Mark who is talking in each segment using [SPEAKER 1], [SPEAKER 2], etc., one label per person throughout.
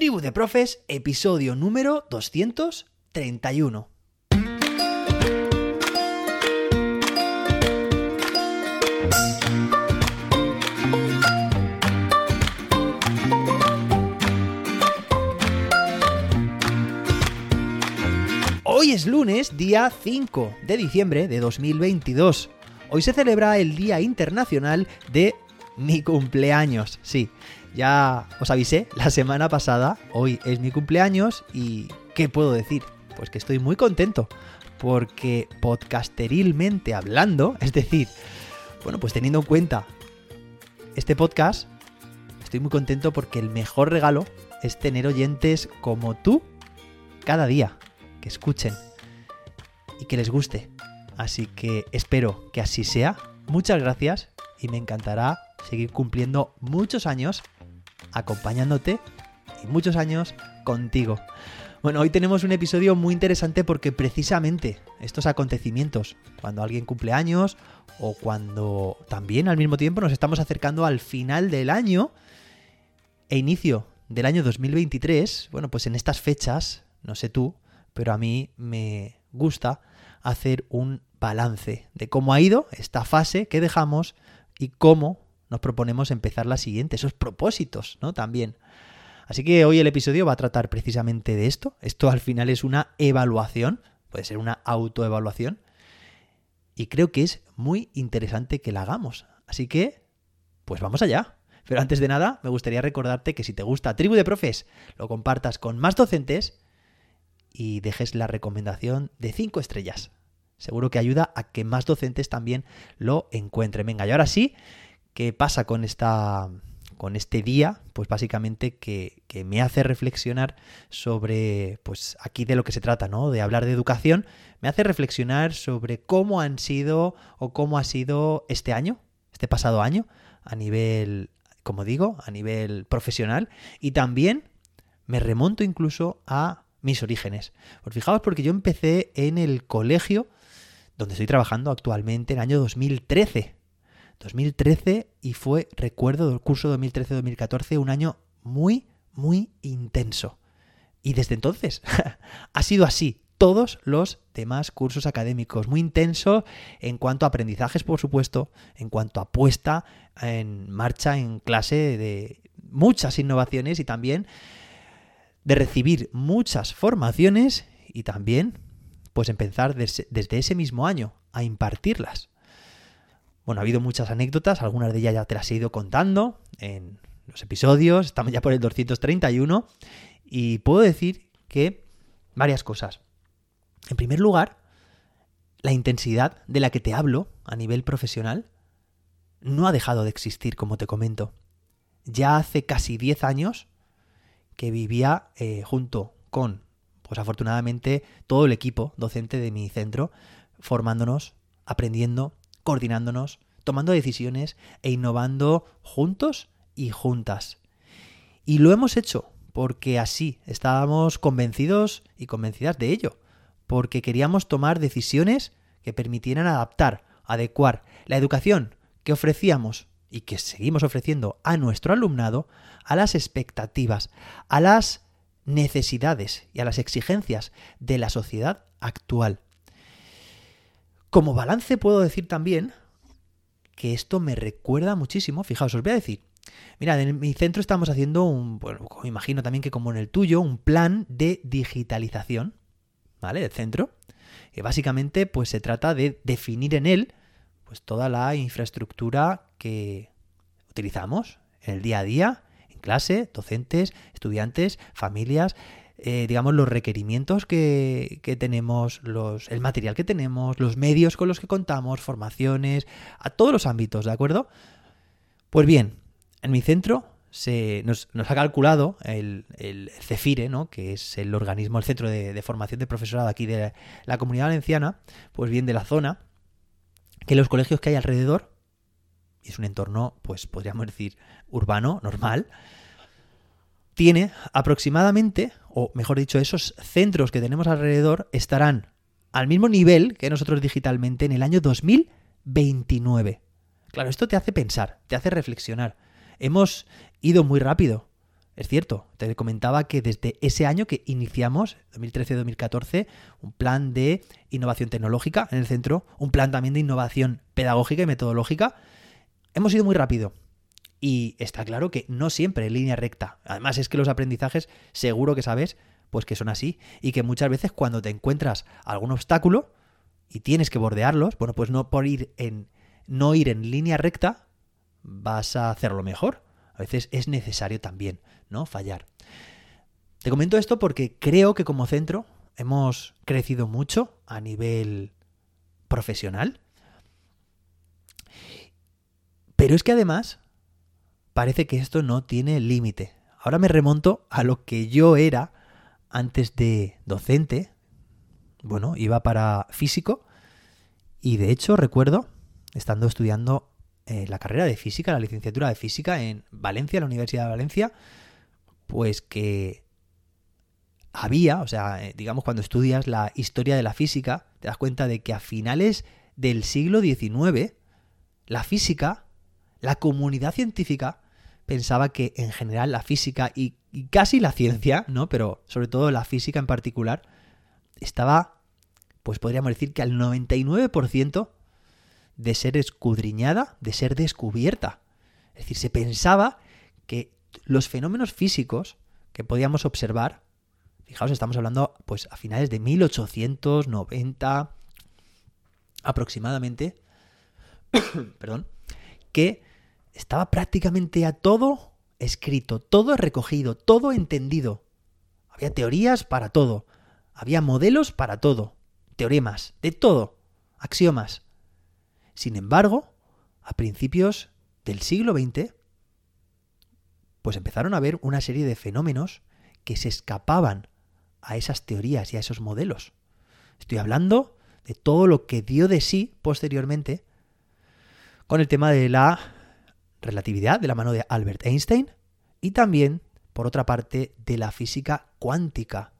[SPEAKER 1] Tribu de Profes, episodio número 231. Hoy es lunes, día 5 de diciembre de 2022. Hoy se celebra el Día Internacional de mi cumpleaños. Sí, ya os avisé la semana pasada, hoy es mi cumpleaños y ¿qué puedo decir? Pues que estoy muy contento porque podcasterilmente hablando, es decir, bueno, pues teniendo en cuenta este podcast, estoy muy contento porque el mejor regalo es tener oyentes como tú cada día, que escuchen y que les guste. Así que espero que así sea. Muchas gracias y me encantará seguir cumpliendo muchos años acompañándote y muchos años contigo. Bueno, hoy tenemos un episodio muy interesante porque precisamente estos acontecimientos, cuando alguien cumple años o cuando también al mismo tiempo nos estamos acercando al final del año e inicio del año 2023, bueno, pues en estas fechas, no sé tú, pero a mí me gusta hacer un balance de cómo ha ido esta fase que dejamos y cómo nos proponemos empezar la siguiente, esos propósitos, ¿no? También. Así que hoy el episodio va a tratar precisamente de esto. Esto al final es una evaluación, puede ser una autoevaluación, y creo que es muy interesante que la hagamos. Así que, pues vamos allá. Pero antes de nada, me gustaría recordarte que si te gusta Tribu de Profes, lo compartas con más docentes y dejes la recomendación de 5 estrellas. Seguro que ayuda a que más docentes también lo encuentren. Venga, y ahora sí, ¿Qué pasa con esta con este día? Pues básicamente que, me hace reflexionar sobre, pues aquí de lo que se trata, ¿no? De hablar de educación, me hace reflexionar sobre cómo han sido o cómo ha sido este año, este pasado año, a nivel, como digo, a nivel profesional y también me remonto incluso a mis orígenes. Pues fijaos porque yo empecé en el colegio donde estoy trabajando actualmente en el año 2013. 2013 y fue, recuerdo, del curso 2013-2014, un año muy, muy intenso. Y desde entonces ha sido así. Todos los demás cursos académicos, muy intenso en cuanto a aprendizajes, por supuesto, en cuanto a puesta en marcha en clase de muchas innovaciones y también de recibir muchas formaciones y también pues empezar desde, desde ese mismo año a impartirlas. Bueno, ha habido muchas anécdotas, algunas de ellas ya te las he ido contando en los episodios, estamos ya por el 231 y puedo decir que varias cosas. En primer lugar, la intensidad de la que te hablo a nivel profesional no ha dejado de existir, como te comento. Ya hace casi 10 años que vivía eh, junto con, pues afortunadamente, todo el equipo docente de mi centro, formándonos, aprendiendo coordinándonos, tomando decisiones e innovando juntos y juntas. Y lo hemos hecho porque así estábamos convencidos y convencidas de ello, porque queríamos tomar decisiones que permitieran adaptar, adecuar la educación que ofrecíamos y que seguimos ofreciendo a nuestro alumnado a las expectativas, a las necesidades y a las exigencias de la sociedad actual. Como balance puedo decir también que esto me recuerda muchísimo, fijaos, os voy a decir, mira, en mi centro estamos haciendo un, bueno, imagino también que como en el tuyo, un plan de digitalización, ¿vale? Del centro. Y básicamente, pues se trata de definir en él, pues toda la infraestructura que utilizamos en el día a día, en clase, docentes, estudiantes, familias, eh, digamos, los requerimientos que, que tenemos, los, el material que tenemos, los medios con los que contamos, formaciones, a todos los ámbitos, ¿de acuerdo? Pues bien, en mi centro se, nos, nos, ha calculado el, el, CEFIRE, ¿no? que es el organismo, el centro de, de, formación de profesorado aquí de la comunidad valenciana, pues bien de la zona, que los colegios que hay alrededor, es un entorno, pues podríamos decir, urbano, normal, tiene aproximadamente, o mejor dicho, esos centros que tenemos alrededor estarán al mismo nivel que nosotros digitalmente en el año 2029. Claro, esto te hace pensar, te hace reflexionar. Hemos ido muy rápido. es cierto, te comentaba que desde ese año que iniciamos, 2013-2014, un plan de innovación tecnológica en el centro, un plan también de innovación pedagógica y metodológica, hemos ido muy rápido. Y está claro que no siempre en línea recta. Además es que los aprendizajes, seguro que sabes, pues que son así. Y que muchas veces cuando te encuentras algún obstáculo y tienes que bordearlos, bueno, pues no por ir en, no ir en línea recta, vas a hacerlo mejor. A veces es necesario también, ¿no? Fallar. Te comento esto porque creo que como centro hemos crecido mucho a nivel profesional. Pero es que además parece que esto no tiene límite. Ahora me remonto a lo que yo era antes de docente. Bueno, iba para físico y de hecho recuerdo, estando estudiando eh, la carrera de física, la licenciatura de física en Valencia, la Universidad de Valencia, pues que había, o sea, eh, digamos cuando estudias la historia de la física, te das cuenta de que a finales del siglo XIX, la física, la comunidad científica, pensaba que en general la física y, casi la ciencia, ¿no? Pero sobre todo la física en particular, estaba, pues podríamos decir que al 99% de ser escudriñada, de ser descubierta. Es decir, se pensaba que los fenómenos físicos que podíamos observar, fijaos, estamos hablando pues a finales de 1890 aproximadamente, perdón, que estaba prácticamente a todo escrito, todo recogido, todo entendido. Había teorías para todo, había modelos para todo, teoremas, de todo, axiomas. Sin embargo, a principios del siglo XX, pues empezaron a haber una serie de fenómenos que se escapaban a esas teorías y a esos modelos. Estoy hablando de todo lo que dio de sí posteriormente con el tema de la relatividad de la mano de Albert Einstein y también, por otra parte, de la física cuántica,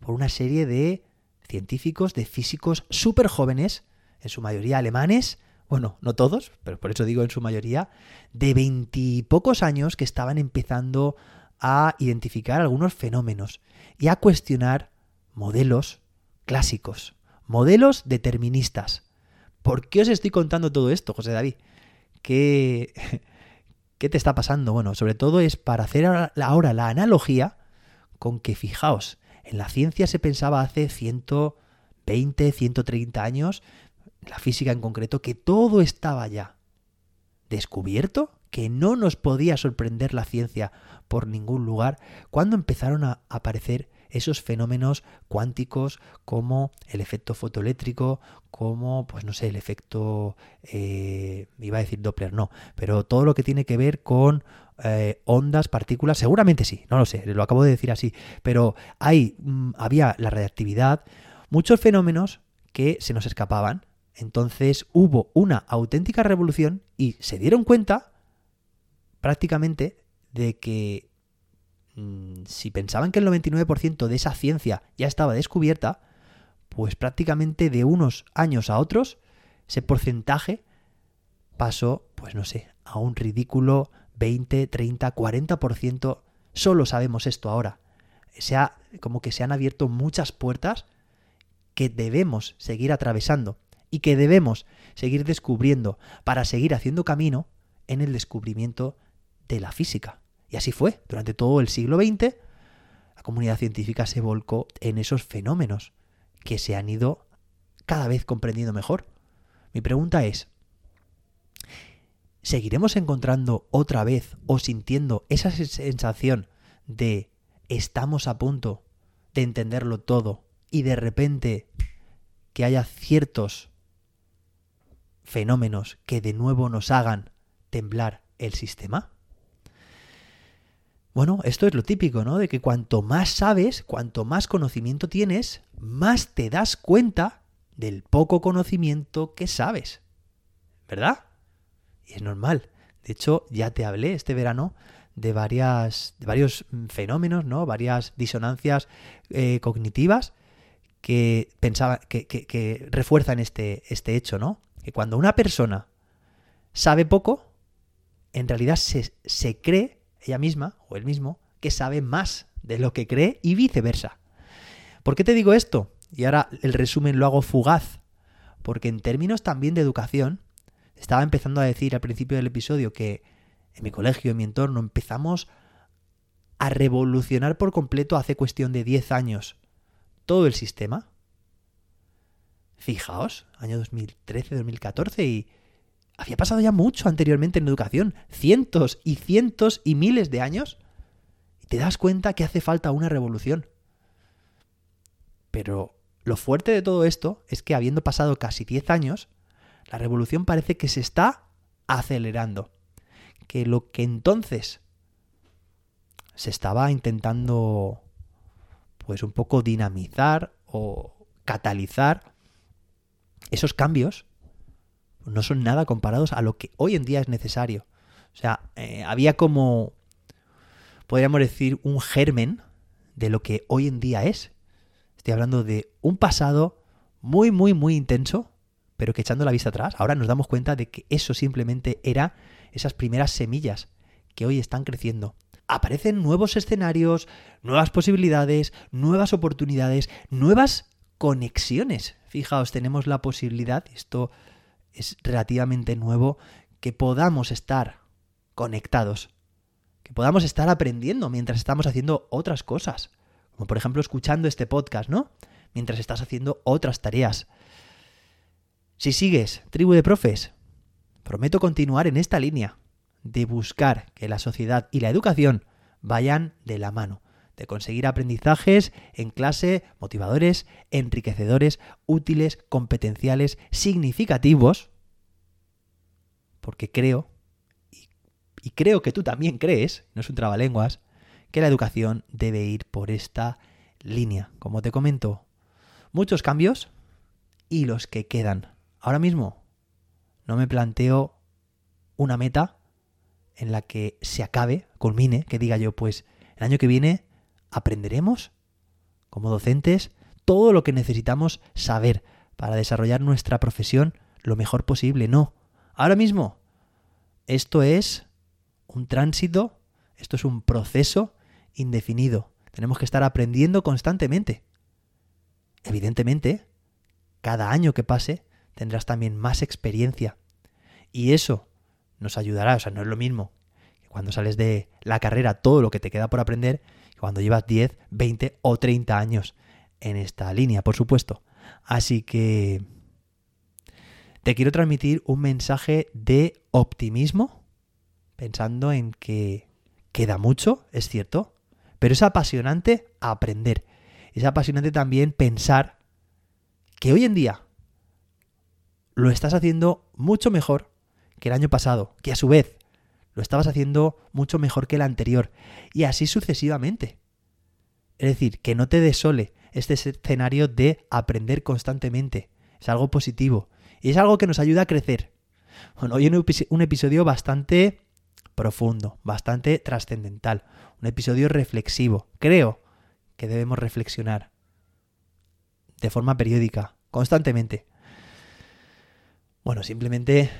[SPEAKER 1] por una serie de científicos, de físicos súper jóvenes, en su mayoría alemanes, bueno, no todos, pero por eso digo en su mayoría, de veintipocos años que estaban empezando a identificar algunos fenómenos y a cuestionar modelos clásicos, modelos deterministas. ¿Por qué os estoy contando todo esto, José David? ¿Qué, qué te está pasando? Bueno, sobre todo es para hacer ahora la analogía con que, fijaos, en la ciencia se pensaba hace 120, 130 años, la física en concreto, que todo estaba ya descubierto, que no nos podía sorprender la ciencia por ningún lugar, cuando empezaron a aparecer esos fenómenos cuánticos como el efecto fotoeléctrico, como, pues no sé, el efecto, eh, iba a decir Doppler, no, pero todo lo que tiene que ver con eh, ondas, partículas, seguramente sí, no lo sé, lo acabo de decir así, pero hay, mm, había la reactividad, muchos fenómenos que se nos escapaban, entonces hubo una auténtica revolución y se dieron cuenta prácticamente de que Mm, si pensaban que el 99% de esa ciencia ya estaba descubierta, pues prácticamente de unos años a otros, ese porcentaje pasó, pues no sé, a un ridículo 20, 30, 40%. Solo sabemos esto ahora. Se ha, como que se han abierto muchas puertas que debemos seguir atravesando y que debemos seguir descubriendo para seguir haciendo camino en el descubrimiento de la física. Y así fue. Durante todo el siglo XX, la comunidad científica se volcó en esos fenómenos que se han ido cada vez comprendiendo mejor. Mi pregunta es, ¿seguiremos encontrando otra vez o sintiendo esa sensación de estamos a punto de entenderlo todo y de repente que haya ciertos fenómenos que de nuevo nos hagan temblar el sistema? Bueno, esto es lo típico, ¿no? De que cuanto más sabes, cuanto más conocimiento tienes, más te das cuenta del poco conocimiento que sabes. ¿Verdad? Y es normal. De hecho, ya te hablé este verano de, varias, de varios fenómenos, ¿no? Varias disonancias eh, cognitivas que, pensaba, que, que, refuerzan este, este hecho, ¿no? Que cuando una persona sabe poco, en realidad se, se cree ella misma o él mismo que sabe más de lo que cree y viceversa. ¿Por qué te digo esto? Y ahora el resumen lo hago fugaz. Porque en términos también de educación, estaba empezando a decir al principio del episodio que en mi colegio, en mi entorno, empezamos a revolucionar por completo hace cuestión de 10 años todo el sistema. Fijaos, año 2013-2014 y había pasado ya mucho anteriormente en educación, cientos y cientos y miles de años, y te das cuenta que hace falta una revolución. Pero lo fuerte de todo esto es que habiendo pasado casi 10 años, la revolución parece que se está acelerando. Que lo que entonces se estaba intentando pues un poco dinamizar o catalizar esos cambios no son nada comparados a lo que hoy en día es necesario. O sea, eh, había como, podríamos decir, un germen de lo que hoy en día es. Estoy hablando de un pasado muy, muy, muy intenso, pero que echando la vista atrás, ahora nos damos cuenta de que eso simplemente era esas primeras semillas que hoy están creciendo. Aparecen nuevos escenarios, nuevas posibilidades, nuevas oportunidades, nuevas conexiones. Fijaos, tenemos la posibilidad, esto es relativamente nuevo, que podamos estar conectados, que podamos estar aprendiendo mientras estamos haciendo otras cosas. Como por ejemplo escuchando este podcast, ¿no? Mientras estás haciendo otras tareas. Si sigues, tribu de profes, prometo continuar en esta línea de buscar que la sociedad y la educación vayan de la mano, de conseguir aprendizajes en clase motivadores, enriquecedores, útiles, competenciales, significativos, porque creo, y, creo que tú también crees, no es un trabalenguas, que la educación debe ir por esta línea. Como te comento, muchos cambios y los que quedan. Ahora mismo no me planteo una meta en la que se acabe, culmine, que diga yo, pues el año que viene aprenderemos como docentes todo lo que necesitamos saber para desarrollar nuestra profesión lo mejor posible. No. Ahora mismo, esto es un tránsito, esto es un proceso indefinido. Tenemos que estar aprendiendo constantemente. Evidentemente, cada año que pase tendrás también más experiencia. Y eso nos ayudará, o sea, no es lo mismo que cuando sales de la carrera todo lo que te queda por aprender, cuando llevas 10, 20 o 30 años en esta línea, por supuesto. Así que te quiero transmitir un mensaje de optimismo, pensando en que queda mucho, es cierto, pero es apasionante aprender. Es apasionante también pensar que hoy en día lo estás haciendo mucho mejor que el año pasado, que a su vez lo estabas haciendo mucho mejor que el anterior, y así sucesivamente. Es decir, que no te desole este escenario de aprender constantemente. Es algo positivo y es algo que nos ayuda a crecer. Bueno, hoy un episodio bastante profundo, bastante trascendental, un episodio reflexivo. Creo que debemos reflexionar de forma periódica, constantemente. Bueno, simplemente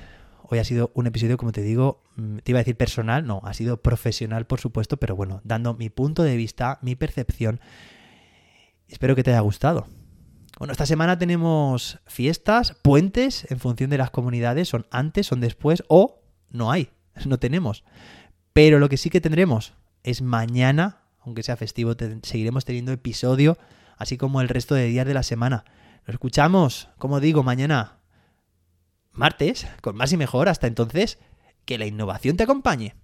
[SPEAKER 1] hoy ha sido un episodio, como te digo, mm, te iba a decir personal, no, ha sido profesional, por supuesto, pero bueno, dando mi punto de vista, mi percepción. Espero que te haya gustado. Bueno, esta semana tenemos fiestas, puentes, en función de las comunidades, son antes, son después o no hay, no tenemos. Pero lo que sí que tendremos es mañana, aunque sea festivo, seguiremos teniendo episodio, así como el resto de días de la semana. Lo escuchamos, como digo, mañana, martes, con más y mejor. Hasta entonces, que la innovación te acompañe.